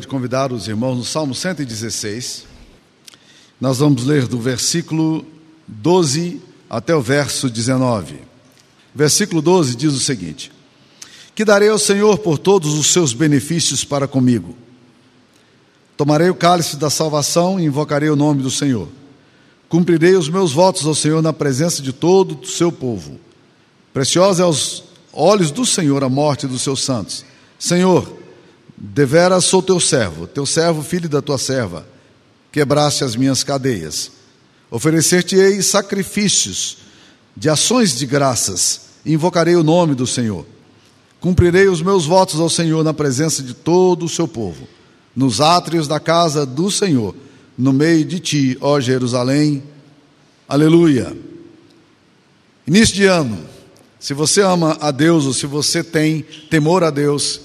de convidar os irmãos no Salmo 116. Nós vamos ler do versículo 12 até o verso 19. Versículo 12 diz o seguinte: Que darei ao Senhor por todos os seus benefícios para comigo. Tomarei o cálice da salvação e invocarei o nome do Senhor. Cumprirei os meus votos ao Senhor na presença de todo o seu povo. Preciosa é aos olhos do Senhor a morte dos seus santos. Senhor, deveras sou teu servo, teu servo, filho da tua serva. Quebraste as minhas cadeias. Oferecer-te-ei sacrifícios de ações de graças, e invocarei o nome do Senhor. Cumprirei os meus votos ao Senhor na presença de todo o seu povo, nos átrios da casa do Senhor, no meio de ti, ó Jerusalém. Aleluia. Início de ano. Se você ama a Deus ou se você tem temor a Deus,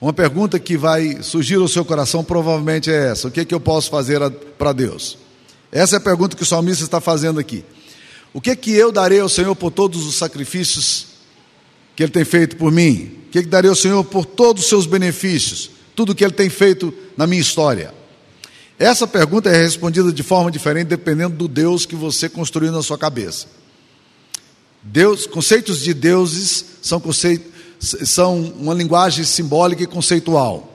uma pergunta que vai surgir ao seu coração provavelmente é essa: o que, é que eu posso fazer para Deus? Essa é a pergunta que o salmista está fazendo aqui. O que é que eu darei ao Senhor por todos os sacrifícios que Ele tem feito por mim? O que, é que darei ao Senhor por todos os seus benefícios? Tudo que Ele tem feito na minha história? Essa pergunta é respondida de forma diferente dependendo do Deus que você construiu na sua cabeça. Deus, conceitos de deuses são, conceitos, são uma linguagem simbólica e conceitual.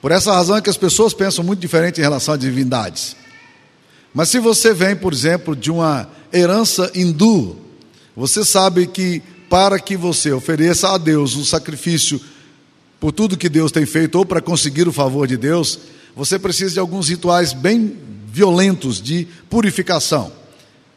Por essa razão é que as pessoas pensam muito diferente em relação a divindades. Mas se você vem, por exemplo, de uma herança hindu, você sabe que para que você ofereça a Deus um sacrifício por tudo que Deus tem feito ou para conseguir o favor de Deus, você precisa de alguns rituais bem violentos de purificação.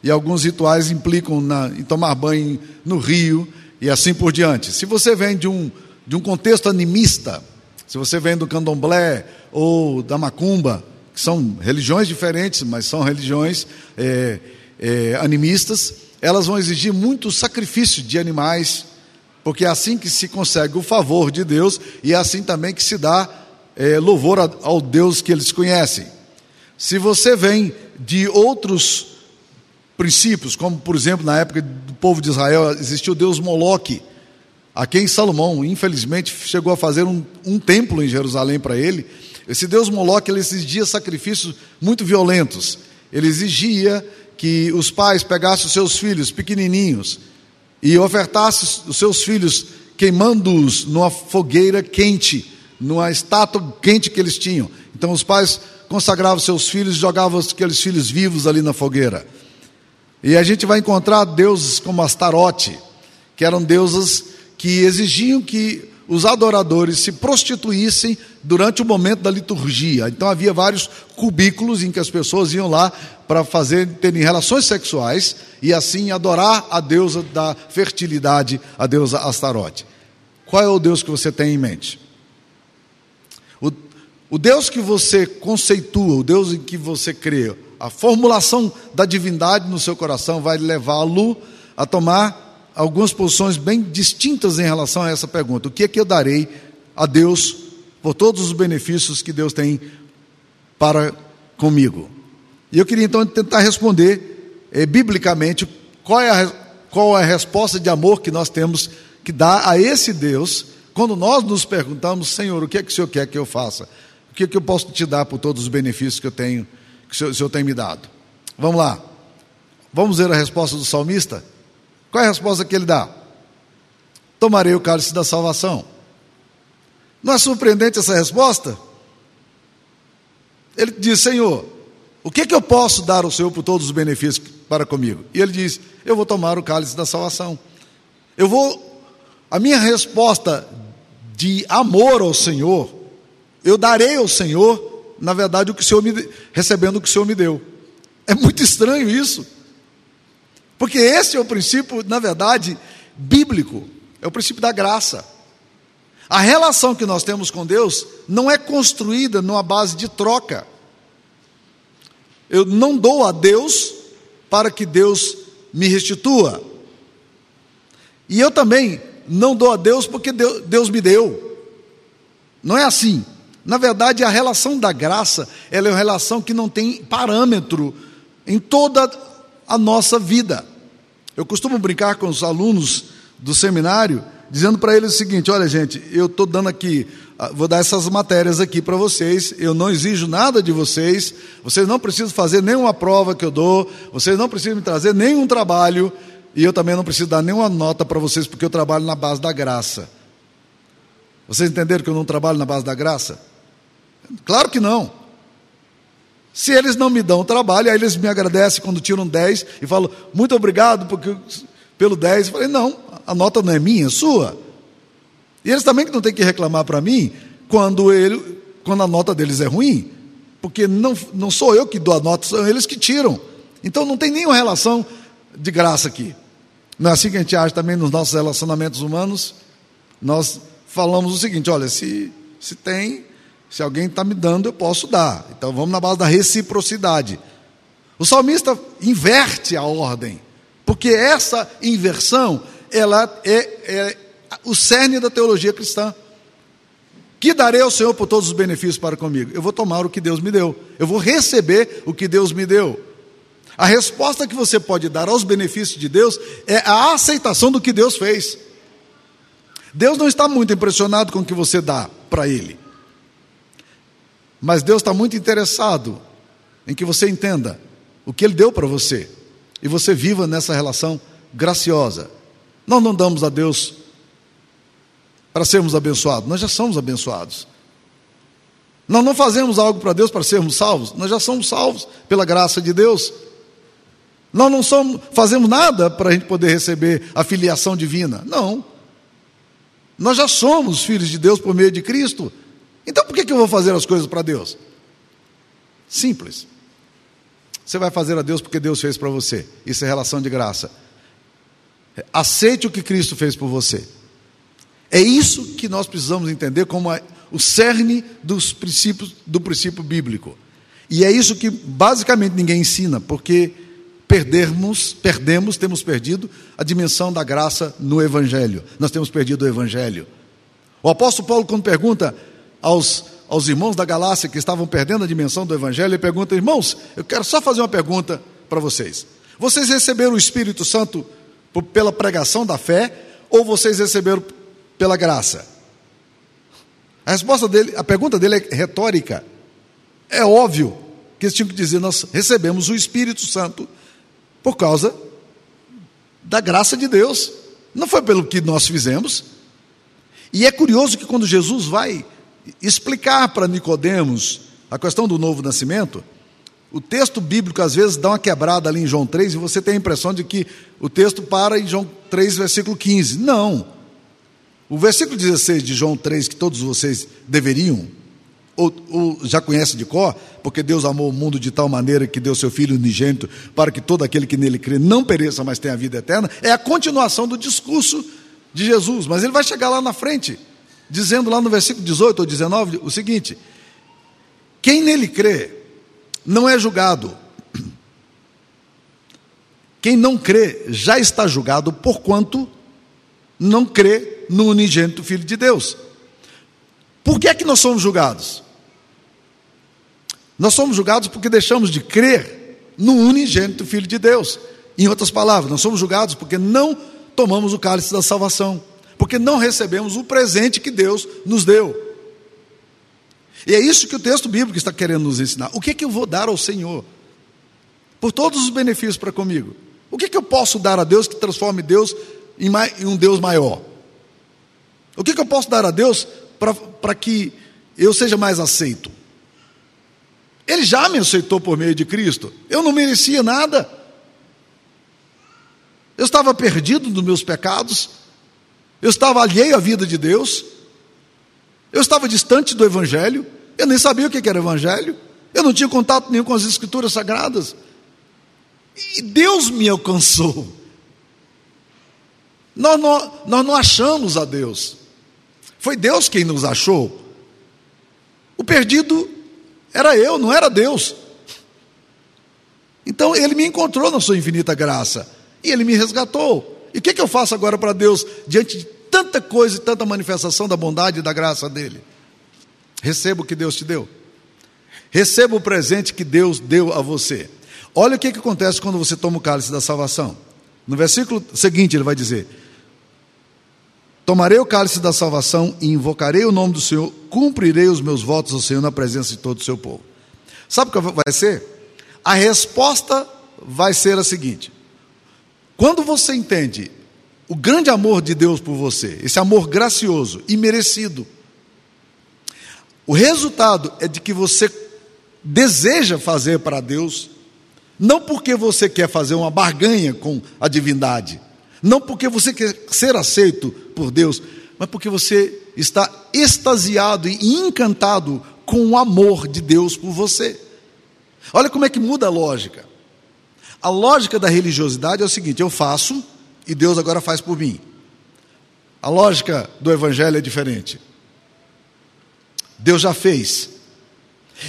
E alguns rituais implicam na, em tomar banho no rio e assim por diante. Se você vem de um, de um contexto animista, se você vem do candomblé ou da macumba, que são religiões diferentes, mas são religiões é, é, animistas, elas vão exigir muito sacrifício de animais, porque é assim que se consegue o favor de Deus e é assim também que se dá é, louvor ao Deus que eles conhecem. Se você vem de outros princípios, como por exemplo na época do povo de Israel existiu o Deus Moloque, a quem Salomão infelizmente chegou a fazer um, um templo em Jerusalém para ele. Esse Deus Moloque ele exigia sacrifícios muito violentos. Ele exigia que os pais pegassem os seus filhos pequenininhos e ofertassem os seus filhos queimando-os numa fogueira quente, numa estátua quente que eles tinham. Então os pais consagravam seus filhos e jogavam aqueles filhos vivos ali na fogueira. E a gente vai encontrar deuses como Astarote, que eram deusas que exigiam que os adoradores se prostituíssem durante o momento da liturgia. Então havia vários cubículos em que as pessoas iam lá para fazer terem relações sexuais e assim adorar a deusa da fertilidade, a deusa Astarote. Qual é o Deus que você tem em mente? O, o Deus que você conceitua, o Deus em que você crê, a formulação da divindade no seu coração vai levá-lo a tomar algumas posições bem distintas em relação a essa pergunta: o que é que eu darei a Deus por todos os benefícios que Deus tem para comigo? E eu queria então tentar responder é, biblicamente qual é, a, qual é a resposta de amor que nós temos que dar a esse Deus quando nós nos perguntamos, Senhor, o que é que o Senhor quer que eu faça? O que é que eu posso te dar por todos os benefícios que eu tenho que o Senhor, tem me dado. Vamos lá. Vamos ver a resposta do salmista? Qual é a resposta que ele dá? Tomarei o cálice da salvação. Não é surpreendente essa resposta? Ele diz: Senhor, o que, que eu posso dar ao Senhor por todos os benefícios para comigo? E ele diz: Eu vou tomar o cálice da salvação. Eu vou. A minha resposta de amor ao Senhor, eu darei ao Senhor na verdade, o que o Senhor me recebendo o que o Senhor me deu. É muito estranho isso. Porque esse é o princípio, na verdade, bíblico. É o princípio da graça. A relação que nós temos com Deus não é construída numa base de troca. Eu não dou a Deus para que Deus me restitua. E eu também não dou a Deus porque Deus me deu. Não é assim. Na verdade, a relação da graça, ela é uma relação que não tem parâmetro em toda a nossa vida. Eu costumo brincar com os alunos do seminário, dizendo para eles o seguinte: olha, gente, eu estou dando aqui ah, vou dar essas matérias aqui para vocês. Eu não exijo nada de vocês. Vocês não precisam fazer nenhuma prova que eu dou. Vocês não precisam me trazer nenhum trabalho. E eu também não preciso dar nenhuma nota para vocês, porque eu trabalho na base da graça. Vocês entenderam que eu não trabalho na base da graça? Claro que não. Se eles não me dão trabalho, aí eles me agradecem quando tiram 10 e falam, muito obrigado porque, pelo 10. Eu falei, não, a nota não é minha, é sua. E eles também que não têm que reclamar para mim quando, ele, quando a nota deles é ruim, porque não, não sou eu que dou a nota, são eles que tiram. Então não tem nenhuma relação de graça aqui. Não é assim que a gente age também nos nossos relacionamentos humanos? Nós falamos o seguinte: olha, se, se tem, se alguém está me dando, eu posso dar. Então vamos na base da reciprocidade. O salmista inverte a ordem, porque essa inversão ela é, é o cerne da teologia cristã. Que darei ao Senhor por todos os benefícios para comigo? Eu vou tomar o que Deus me deu. Eu vou receber o que Deus me deu. A resposta que você pode dar aos benefícios de Deus é a aceitação do que Deus fez. Deus não está muito impressionado com o que você dá para Ele. Mas Deus está muito interessado em que você entenda o que Ele deu para você e você viva nessa relação graciosa. Nós não damos a Deus para sermos abençoados, nós já somos abençoados. Nós não fazemos algo para Deus para sermos salvos, nós já somos salvos pela graça de Deus. Nós não somos, fazemos nada para a gente poder receber a filiação divina, não. Nós já somos filhos de Deus por meio de Cristo. Então por que, que eu vou fazer as coisas para Deus? Simples. Você vai fazer a Deus porque Deus fez para você. Isso é relação de graça. Aceite o que Cristo fez por você. É isso que nós precisamos entender como a, o cerne dos princípios do princípio bíblico. E é isso que basicamente ninguém ensina, porque perdermos, perdemos, temos perdido a dimensão da graça no evangelho. Nós temos perdido o evangelho. O apóstolo Paulo quando pergunta aos aos irmãos da Galácia que estavam perdendo a dimensão do evangelho, ele pergunta: "Irmãos, eu quero só fazer uma pergunta para vocês. Vocês receberam o Espírito Santo pela pregação da fé ou vocês receberam pela graça? A resposta dele, a pergunta dele é retórica. É óbvio que eles tinham que dizer: nós recebemos o Espírito Santo por causa da graça de Deus. Não foi pelo que nós fizemos. E é curioso que quando Jesus vai explicar para Nicodemos a questão do novo nascimento, o texto bíblico às vezes dá uma quebrada ali em João 3 e você tem a impressão de que o texto para em João 3, versículo 15. Não. O versículo 16 de João 3, que todos vocês deveriam, ou, ou, já conhecem de cor, porque Deus amou o mundo de tal maneira que deu seu Filho unigênito para que todo aquele que nele crê não pereça, mas tenha vida eterna, é a continuação do discurso de Jesus. Mas ele vai chegar lá na frente, dizendo lá no versículo 18 ou 19 o seguinte: Quem nele crê não é julgado. Quem não crê já está julgado, porquanto não crê no unigênito Filho de Deus. Por que é que nós somos julgados? Nós somos julgados porque deixamos de crer no unigênito Filho de Deus. Em outras palavras, nós somos julgados porque não tomamos o cálice da salvação, porque não recebemos o presente que Deus nos deu. E é isso que o texto bíblico está querendo nos ensinar. O que é que eu vou dar ao Senhor? Por todos os benefícios para comigo. O que é que eu posso dar a Deus que transforme Deus em um Deus maior? O que, que eu posso dar a Deus para que eu seja mais aceito? Ele já me aceitou por meio de Cristo. Eu não merecia nada. Eu estava perdido nos meus pecados. Eu estava alheio à vida de Deus. Eu estava distante do Evangelho. Eu nem sabia o que era Evangelho. Eu não tinha contato nenhum com as Escrituras Sagradas. E Deus me alcançou. Nós não, nós não achamos a Deus. Foi Deus quem nos achou. O perdido era eu, não era Deus. Então ele me encontrou na sua infinita graça e ele me resgatou. E o que, que eu faço agora para Deus diante de tanta coisa e tanta manifestação da bondade e da graça dele? Receba o que Deus te deu. Receba o presente que Deus deu a você. Olha o que, que acontece quando você toma o cálice da salvação. No versículo seguinte ele vai dizer: Tomarei o cálice da salvação e invocarei o nome do Senhor, cumprirei os meus votos ao Senhor na presença de todo o seu povo. Sabe o que vai ser? A resposta vai ser a seguinte: quando você entende o grande amor de Deus por você, esse amor gracioso e merecido, o resultado é de que você deseja fazer para Deus, não porque você quer fazer uma barganha com a divindade, não porque você quer ser aceito por Deus, mas porque você está extasiado e encantado com o amor de Deus por você. Olha como é que muda a lógica. A lógica da religiosidade é o seguinte: eu faço e Deus agora faz por mim. A lógica do evangelho é diferente. Deus já fez.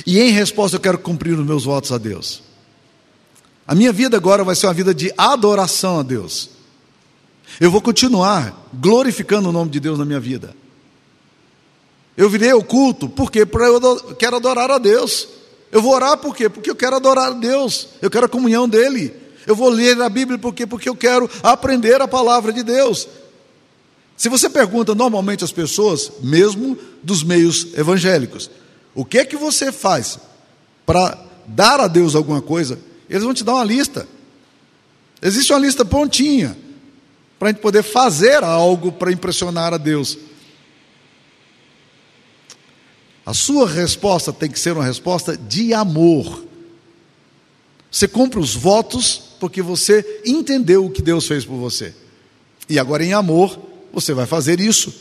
E em resposta eu quero cumprir os meus votos a Deus. A minha vida agora vai ser uma vida de adoração a Deus. Eu vou continuar glorificando o nome de Deus na minha vida. Eu virei o culto, porque eu quero adorar a Deus. Eu vou orar por quê? Porque eu quero adorar a Deus, eu quero a comunhão dEle. Eu vou ler a Bíblia por quê? Porque eu quero aprender a palavra de Deus. Se você pergunta normalmente às pessoas, mesmo dos meios evangélicos, o que é que você faz para dar a Deus alguma coisa? Eles vão te dar uma lista. Existe uma lista prontinha para a gente poder fazer algo para impressionar a Deus. A sua resposta tem que ser uma resposta de amor. Você cumpre os votos porque você entendeu o que Deus fez por você. E agora, em amor, você vai fazer isso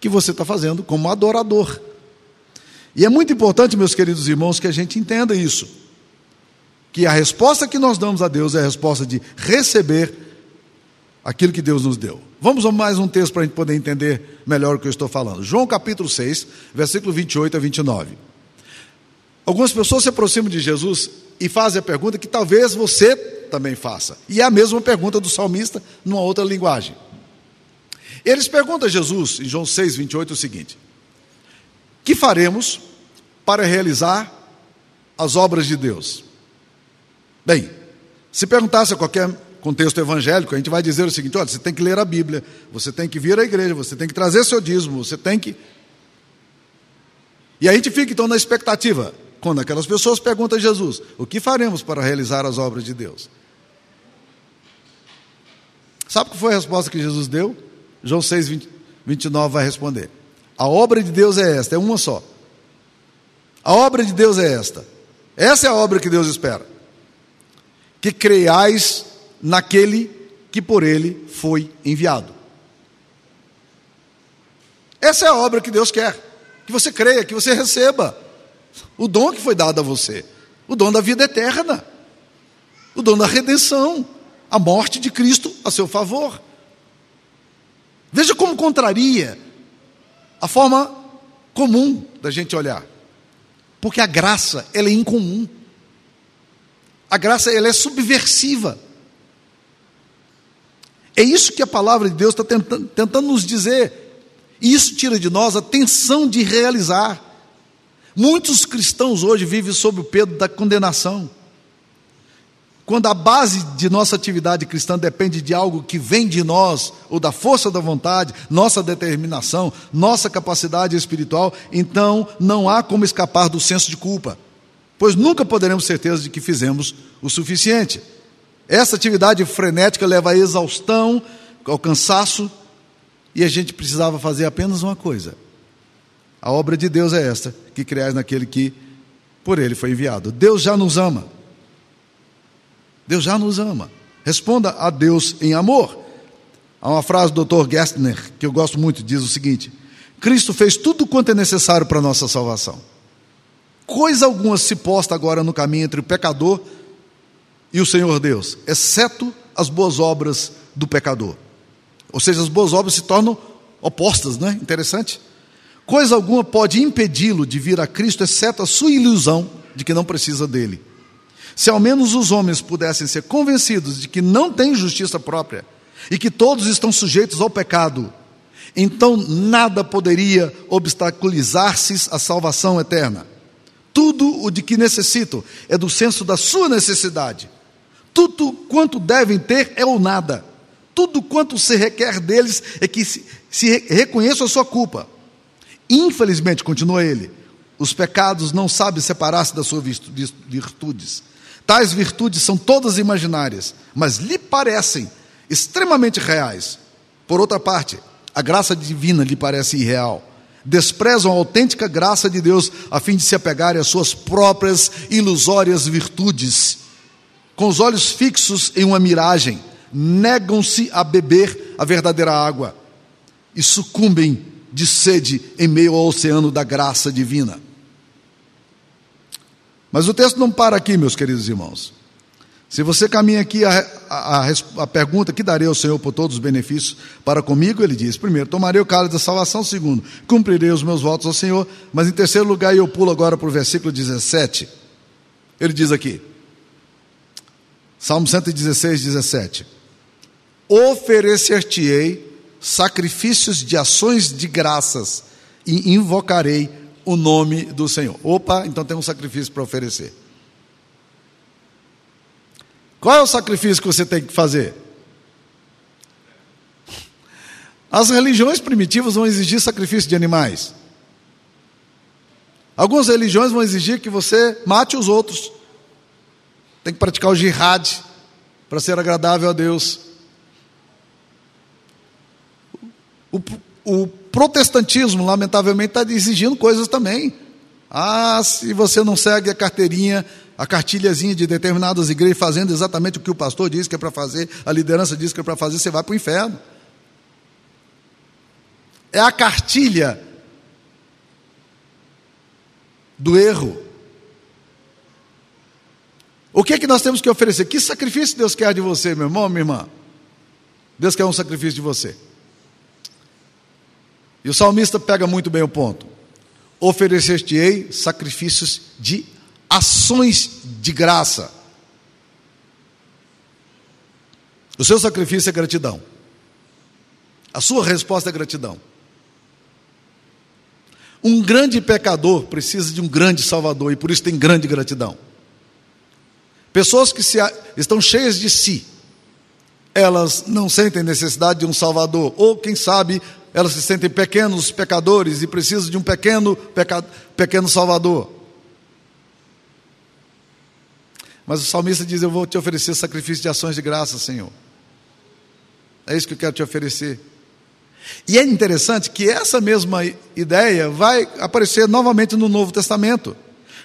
que você está fazendo como adorador. E é muito importante, meus queridos irmãos, que a gente entenda isso. Que a resposta que nós damos a Deus é a resposta de receber aquilo que Deus nos deu. Vamos a mais um texto para a gente poder entender melhor o que eu estou falando. João capítulo 6, versículo 28 a 29. Algumas pessoas se aproximam de Jesus e fazem a pergunta que talvez você também faça. E é a mesma pergunta do salmista, numa outra linguagem. Eles perguntam a Jesus, em João 6, 28, o seguinte: Que faremos para realizar as obras de Deus? Bem, se perguntasse a qualquer contexto evangélico, a gente vai dizer o seguinte: olha, você tem que ler a Bíblia, você tem que vir à igreja, você tem que trazer seu dízimo, você tem que. E a gente fica então na expectativa, quando aquelas pessoas perguntam a Jesus: o que faremos para realizar as obras de Deus? Sabe qual foi a resposta que Jesus deu? João 6, 20, 29 vai responder: A obra de Deus é esta, é uma só. A obra de Deus é esta. Essa é a obra que Deus espera. Que creiais naquele que por ele foi enviado. Essa é a obra que Deus quer. Que você creia, que você receba o dom que foi dado a você, o dom da vida eterna, o dom da redenção, a morte de Cristo a seu favor. Veja como contraria a forma comum da gente olhar. Porque a graça, ela é incomum. A graça, ela é subversiva. É isso que a palavra de Deus está tentando, tentando nos dizer. E isso tira de nós a tensão de realizar. Muitos cristãos hoje vivem sob o peso da condenação. Quando a base de nossa atividade cristã depende de algo que vem de nós, ou da força da vontade, nossa determinação, nossa capacidade espiritual, então não há como escapar do senso de culpa, pois nunca poderemos ter certeza de que fizemos o suficiente. Essa atividade frenética leva à exaustão, ao cansaço, e a gente precisava fazer apenas uma coisa. A obra de Deus é esta, que criais naquele que por ele foi enviado. Deus já nos ama. Deus já nos ama. Responda a Deus em amor. Há uma frase do Dr. Gestner que eu gosto muito, diz o seguinte: Cristo fez tudo quanto é necessário para a nossa salvação. Coisa alguma se posta agora no caminho entre o pecador e o Senhor Deus, exceto as boas obras do pecador. Ou seja, as boas obras se tornam opostas, não é? Interessante. Coisa alguma pode impedi-lo de vir a Cristo, exceto a sua ilusão de que não precisa dele. Se ao menos os homens pudessem ser convencidos de que não têm justiça própria e que todos estão sujeitos ao pecado, então nada poderia obstaculizar-se a salvação eterna. Tudo o de que necessitam é do senso da sua necessidade tudo quanto devem ter é o nada. Tudo quanto se requer deles é que, se reconheço a sua culpa. Infelizmente, continua ele, os pecados não sabem separar-se das suas virtudes. Tais virtudes são todas imaginárias, mas lhe parecem extremamente reais. Por outra parte, a graça divina lhe parece irreal. Desprezam a autêntica graça de Deus a fim de se apegarem às suas próprias ilusórias virtudes. Com os olhos fixos em uma miragem, negam-se a beber a verdadeira água e sucumbem de sede em meio ao oceano da graça divina. Mas o texto não para aqui, meus queridos irmãos. Se você caminha aqui a, a, a, pergunta que darei ao Senhor por todos os benefícios para comigo, ele diz: primeiro, tomarei o cálice da salvação, segundo, cumprirei os meus votos ao Senhor, mas em terceiro lugar, eu pulo agora para o versículo 17, ele diz aqui, Salmo 116, 17: Oferecer-te-ei sacrifícios de ações de graças e invocarei o nome do Senhor. Opa, então tem um sacrifício para oferecer. Qual é o sacrifício que você tem que fazer? As religiões primitivas vão exigir sacrifício de animais. Algumas religiões vão exigir que você mate os outros. Tem que praticar o jihad para ser agradável a Deus. O, o protestantismo, lamentavelmente, está exigindo coisas também. Ah, se você não segue a carteirinha, a cartilhazinha de determinadas igrejas fazendo exatamente o que o pastor diz que é para fazer, a liderança diz que é para fazer, você vai para o inferno. É a cartilha do erro. O que é que nós temos que oferecer? Que sacrifício Deus quer de você, meu irmão, minha irmã? Deus quer um sacrifício de você. E o salmista pega muito bem o ponto. Oferecer-te-ei sacrifícios de ações de graça. O seu sacrifício é gratidão. A sua resposta é gratidão. Um grande pecador precisa de um grande salvador e por isso tem grande gratidão. Pessoas que se, estão cheias de si, elas não sentem necessidade de um salvador, ou quem sabe elas se sentem pequenos pecadores e precisam de um pequeno, peca, pequeno salvador. Mas o salmista diz: Eu vou te oferecer sacrifício de ações de graça, Senhor. É isso que eu quero te oferecer. E é interessante que essa mesma ideia vai aparecer novamente no Novo Testamento.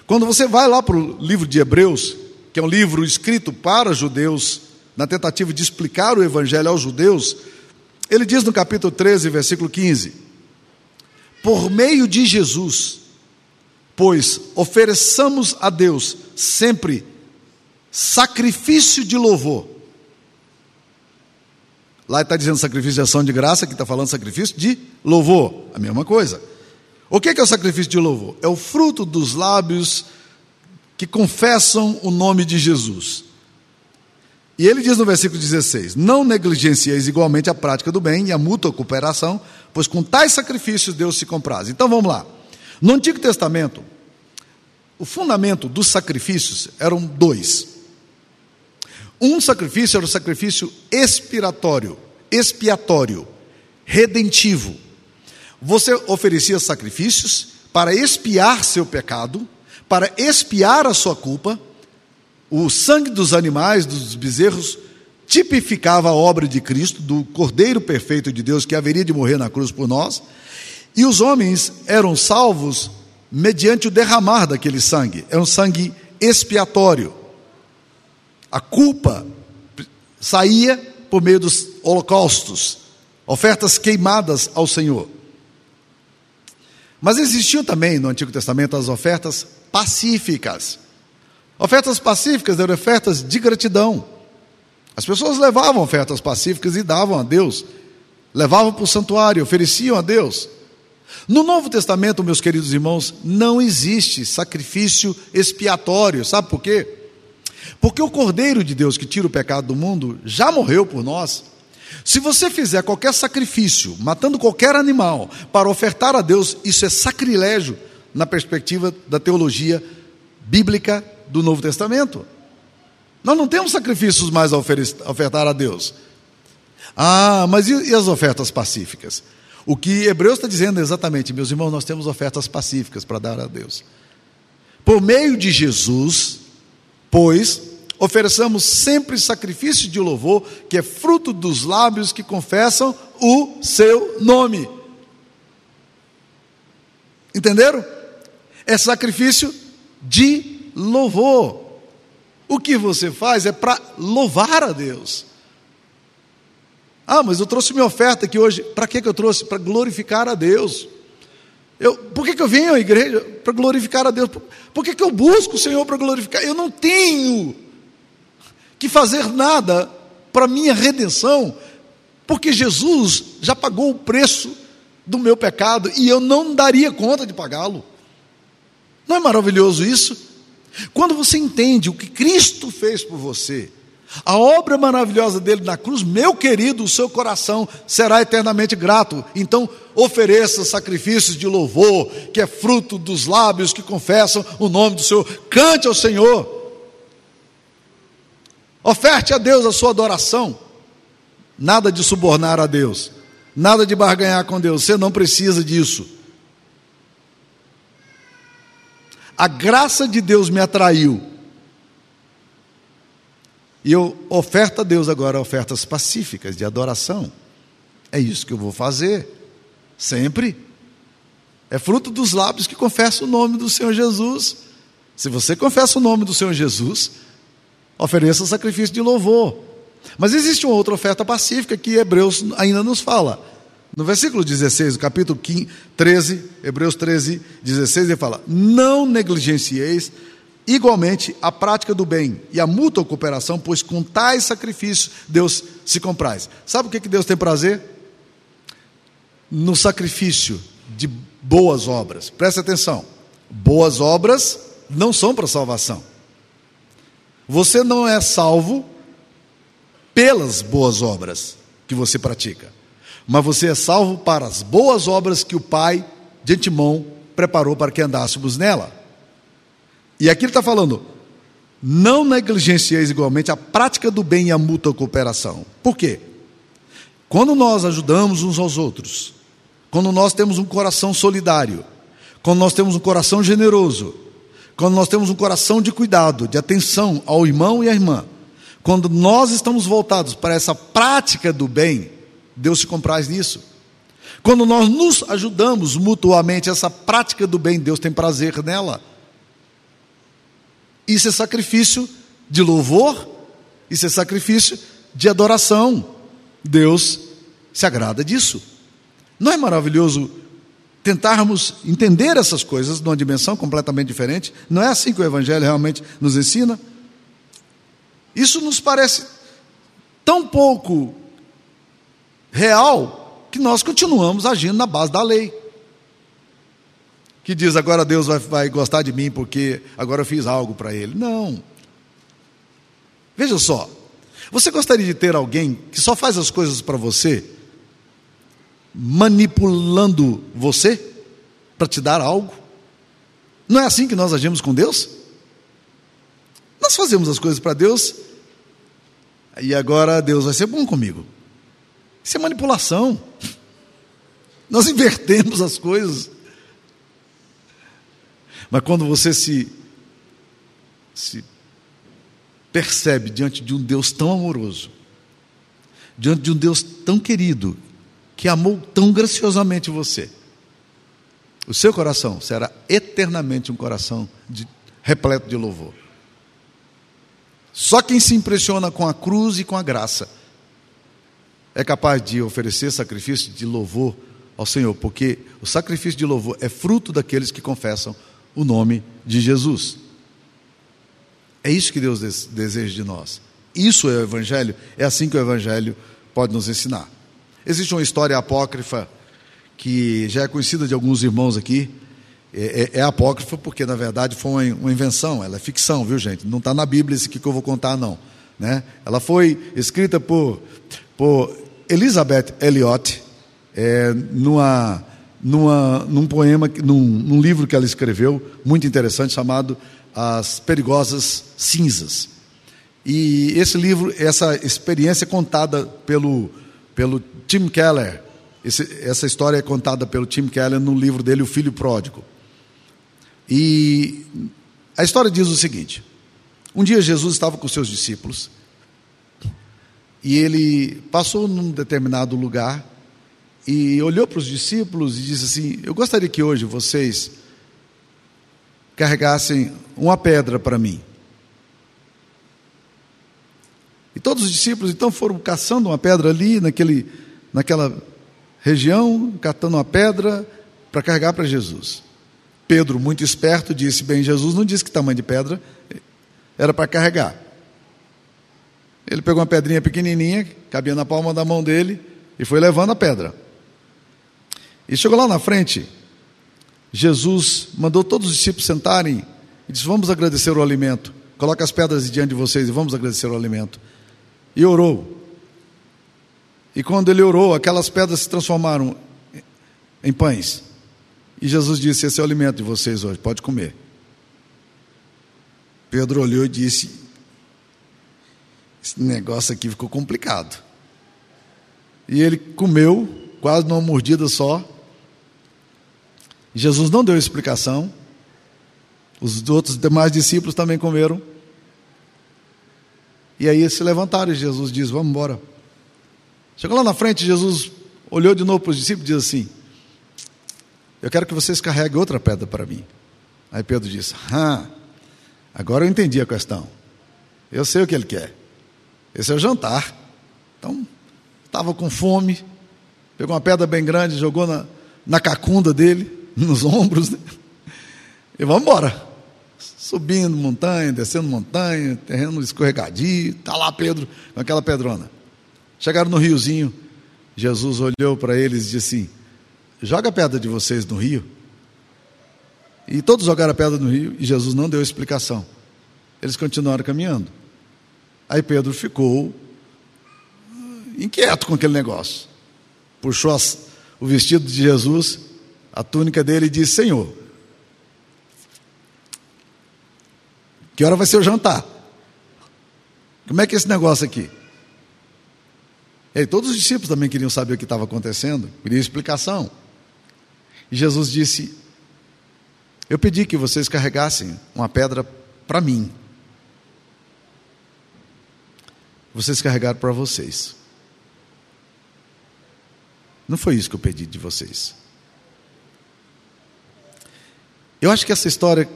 Quando você vai lá para o livro de Hebreus, que é um livro escrito para judeus, na tentativa de explicar o Evangelho aos judeus, ele diz no capítulo 13, versículo 15: Por meio de Jesus, pois ofereçamos a Deus sempre sacrifício de louvor. Lá está dizendo sacrifício de ação de graça, aqui está falando sacrifício de louvor, a mesma coisa. O que é o sacrifício de louvor? É o fruto dos lábios que confessam o nome de Jesus. E ele diz no versículo 16: Não negligencieis igualmente a prática do bem e a mútua cooperação, pois com tais sacrifícios Deus se compraz. Então vamos lá. No Antigo Testamento, o fundamento dos sacrifícios eram dois. Um sacrifício era o sacrifício expiratório, expiatório, redentivo. Você oferecia sacrifícios para expiar seu pecado, para expiar a sua culpa o sangue dos animais, dos bezerros, tipificava a obra de Cristo, do Cordeiro perfeito de Deus que haveria de morrer na cruz por nós, e os homens eram salvos mediante o derramar daquele sangue, é um sangue expiatório. A culpa saía por meio dos holocaustos, ofertas queimadas ao Senhor. Mas existiam também no Antigo Testamento as ofertas pacíficas. Ofertas pacíficas eram ofertas de gratidão. As pessoas levavam ofertas pacíficas e davam a Deus, levavam para o santuário, ofereciam a Deus. No Novo Testamento, meus queridos irmãos, não existe sacrifício expiatório, sabe por quê? Porque o Cordeiro de Deus que tira o pecado do mundo já morreu por nós. Se você fizer qualquer sacrifício, matando qualquer animal, para ofertar a Deus, isso é sacrilégio na perspectiva da teologia bíblica do Novo Testamento. Nós não temos sacrifícios mais a ofertar a Deus. Ah, mas e, as ofertas pacíficas? O que Hebreus está dizendo exatamente, meus irmãos, nós temos ofertas pacíficas para dar a Deus. Por meio de Jesus, pois, ofereçamos sempre sacrifício de louvor, que é fruto dos lábios que confessam o seu nome. Entenderam? É sacrifício de louvor. O que você faz é para louvar a Deus. Ah, mas eu trouxe minha oferta aqui hoje. Para que, eu trouxe? Para glorificar a Deus. Eu, por que, que eu venho à igreja? Para glorificar a Deus. Por, por que, que eu busco o Senhor para glorificar? Eu não tenho que fazer nada para minha redenção, porque Jesus já pagou o preço do meu pecado e eu não daria conta de pagá-lo. Não é maravilhoso isso? Quando você entende o que Cristo fez por você, a obra maravilhosa dele na cruz, meu querido, o seu coração será eternamente grato. Então, ofereça sacrifícios de louvor, que é fruto dos lábios que confessam o nome do Senhor. Cante ao Senhor. Oferte a Deus a sua adoração. Nada de subornar a Deus, nada de barganhar com Deus. Você não precisa disso. A graça de Deus me atraiu. E eu oferto a Deus agora ofertas pacíficas de adoração. É isso que eu vou fazer. Sempre. É fruto dos lábios que confessam o nome do Senhor Jesus. Se você confessa o nome do Senhor Jesus, ofereça sacrifício de louvor. Mas existe uma outra oferta pacífica que Hebreus ainda nos fala. No versículo 16, do capítulo 15, 13, Hebreus 13, 16, ele fala: Não negligencieis igualmente a prática do bem e a mútua cooperação, pois com tais sacrifícios Deus se compraz. Sabe o que Deus tem prazer? No sacrifício de boas obras. Presta atenção: boas obras não são para salvação. Você não é salvo pelas boas obras que você pratica mas você é salvo para as boas obras que o Pai, de antemão, preparou para que andássemos nela. E aqui ele está falando, não negligencieis igualmente a prática do bem e a mútua cooperação. Por quê? Quando nós ajudamos uns aos outros, quando nós temos um coração solidário, quando nós temos um coração generoso, quando nós temos um coração de cuidado, de atenção ao irmão e à irmã, quando nós estamos voltados para essa prática do bem, Deus se compraz nisso. Quando nós nos ajudamos mutuamente, essa prática do bem, Deus tem prazer nela. Isso é sacrifício de louvor, isso é sacrifício de adoração. Deus se agrada disso. Não é maravilhoso tentarmos entender essas coisas numa dimensão completamente diferente? Não é assim que o Evangelho realmente nos ensina? Isso nos parece tão pouco real que nós continuamos agindo na base da lei. Que diz agora Deus vai, vai gostar de mim porque agora eu fiz algo para Ele. Não. Veja só, você gostaria de ter alguém que só faz as coisas para você, manipulando você para te dar algo? Não é assim que nós agimos com Deus? Nós fazemos as coisas para Deus e agora Deus vai ser bom comigo. Isso é manipulação. Nós invertemos as coisas. Mas quando você se, se percebe diante de um Deus tão amoroso, diante de um Deus tão querido, que amou tão graciosamente você, o seu coração será eternamente um coração de, repleto de louvor. Só quem se impressiona com a cruz e com a graça é capaz de oferecer sacrifício de louvor ao Senhor, porque o sacrifício de louvor é fruto daqueles que confessam o nome de Jesus. É isso que Deus deseja de nós. Isso é o Evangelho, é assim que o Evangelho pode nos ensinar. Existe uma história apócrifa que já é conhecida de alguns irmãos aqui. É, é, é apócrifa porque, na verdade, foi uma, invenção, ela é ficção, viu, gente? Não está na Bíblia aqui que eu vou contar, não. Né? Ela foi escrita por, por Elizabeth Elliot, é, numa, numa, num poema, num, num livro que ela escreveu, muito interessante, chamado As Perigosas Cinzas. E esse livro, essa experiência é contada pelo, pelo Tim Keller, Esse, essa história é contada pelo Tim Keller no livro dele, O Filho Pródigo. E a história diz o seguinte: um dia Jesus estava com seus discípulos e ele passou num determinado lugar e olhou para os discípulos e disse assim: Eu gostaria que hoje vocês carregassem uma pedra para mim. E todos os discípulos então foram caçando uma pedra ali, naquele, naquela região, catando uma pedra para carregar para Jesus. Pedro, muito esperto, disse: Bem, Jesus não disse que tamanho de pedra era para carregar. Ele pegou uma pedrinha pequenininha, cabia na palma da mão dele, e foi levando a pedra. E chegou lá na frente, Jesus mandou todos os discípulos sentarem e disse: Vamos agradecer o alimento. Coloque as pedras diante de vocês e vamos agradecer o alimento. E orou. E quando ele orou, aquelas pedras se transformaram em pães. E Jesus disse: Esse é o alimento de vocês hoje, pode comer. Pedro olhou e disse: Esse negócio aqui ficou complicado. E ele comeu, quase numa mordida só. Jesus não deu explicação. Os outros demais discípulos também comeram. E aí se levantaram e Jesus diz: Vamos embora. Chegou lá na frente, Jesus olhou de novo para os discípulos e disse assim: Eu quero que vocês carreguem outra pedra para mim. Aí Pedro disse: Ah, agora eu entendi a questão. Eu sei o que ele quer. Esse é o jantar. Então, estava com fome, pegou uma pedra bem grande, jogou na, na cacunda dele, nos ombros, né? e vamos embora. Subindo montanha, descendo montanha, terreno escorregadio, está lá Pedro com aquela pedrona. Chegaram no riozinho, Jesus olhou para eles e disse assim: Joga a pedra de vocês no rio. E todos jogaram a pedra no rio e Jesus não deu explicação. Eles continuaram caminhando. Aí Pedro ficou inquieto com aquele negócio. Puxou as, o vestido de Jesus, a túnica dele e disse: Senhor, que hora vai ser o jantar? Como é que é esse negócio aqui? E aí, todos os discípulos também queriam saber o que estava acontecendo, queriam explicação. E Jesus disse: Eu pedi que vocês carregassem uma pedra para mim. Vocês carregaram para vocês. Não foi isso que eu pedi de vocês. Eu acho que essa história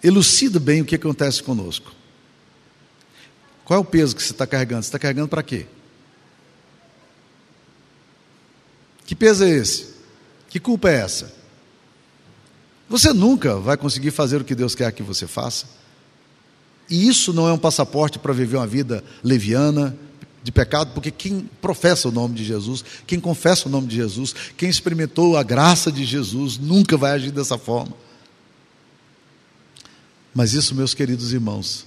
elucida bem o que acontece conosco. Qual é o peso que você está carregando? Você está carregando para quê? Que peso é esse? Que culpa é essa? Você nunca vai conseguir fazer o que Deus quer que você faça. E isso não é um passaporte para viver uma vida leviana, de pecado, porque quem professa o nome de Jesus, quem confessa o nome de Jesus, quem experimentou a graça de Jesus, nunca vai agir dessa forma. Mas isso, meus queridos irmãos,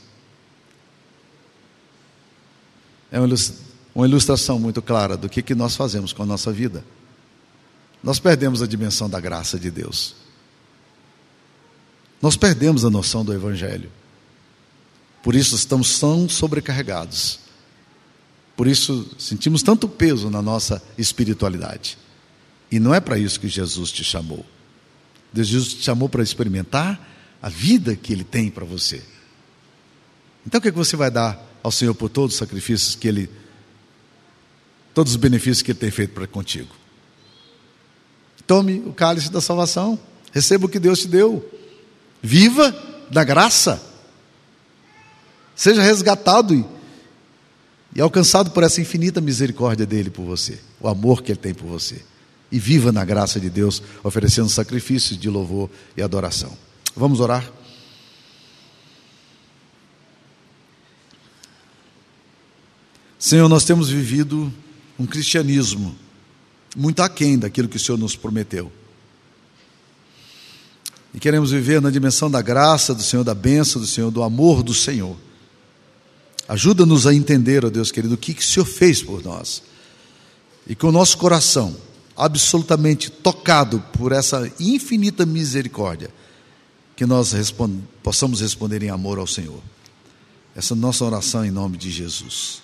é uma ilustração muito clara do que, que nós fazemos com a nossa vida. Nós perdemos a dimensão da graça de Deus. Nós perdemos a noção do Evangelho. Por isso estamos tão sobrecarregados por isso sentimos tanto peso na nossa espiritualidade. E não é para isso que Jesus te chamou. Jesus te chamou para experimentar a vida que Ele tem para você. Então o que, é que você vai dar ao Senhor por todos os sacrifícios que Ele, todos os benefícios que Ele tem feito para contigo? Tome o cálice da salvação, receba o que Deus te deu, viva da graça, seja resgatado e e alcançado por essa infinita misericórdia dele por você, o amor que ele tem por você. E viva na graça de Deus, oferecendo sacrifícios de louvor e adoração. Vamos orar? Senhor, nós temos vivido um cristianismo muito aquém daquilo que o Senhor nos prometeu. E queremos viver na dimensão da graça do Senhor, da bênção do Senhor, do amor do Senhor. Ajuda-nos a entender, ó Deus querido, o que, que o Senhor fez por nós. E com o nosso coração absolutamente tocado por essa infinita misericórdia, que nós respond possamos responder em amor ao Senhor. Essa é nossa oração em nome de Jesus.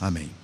Amém.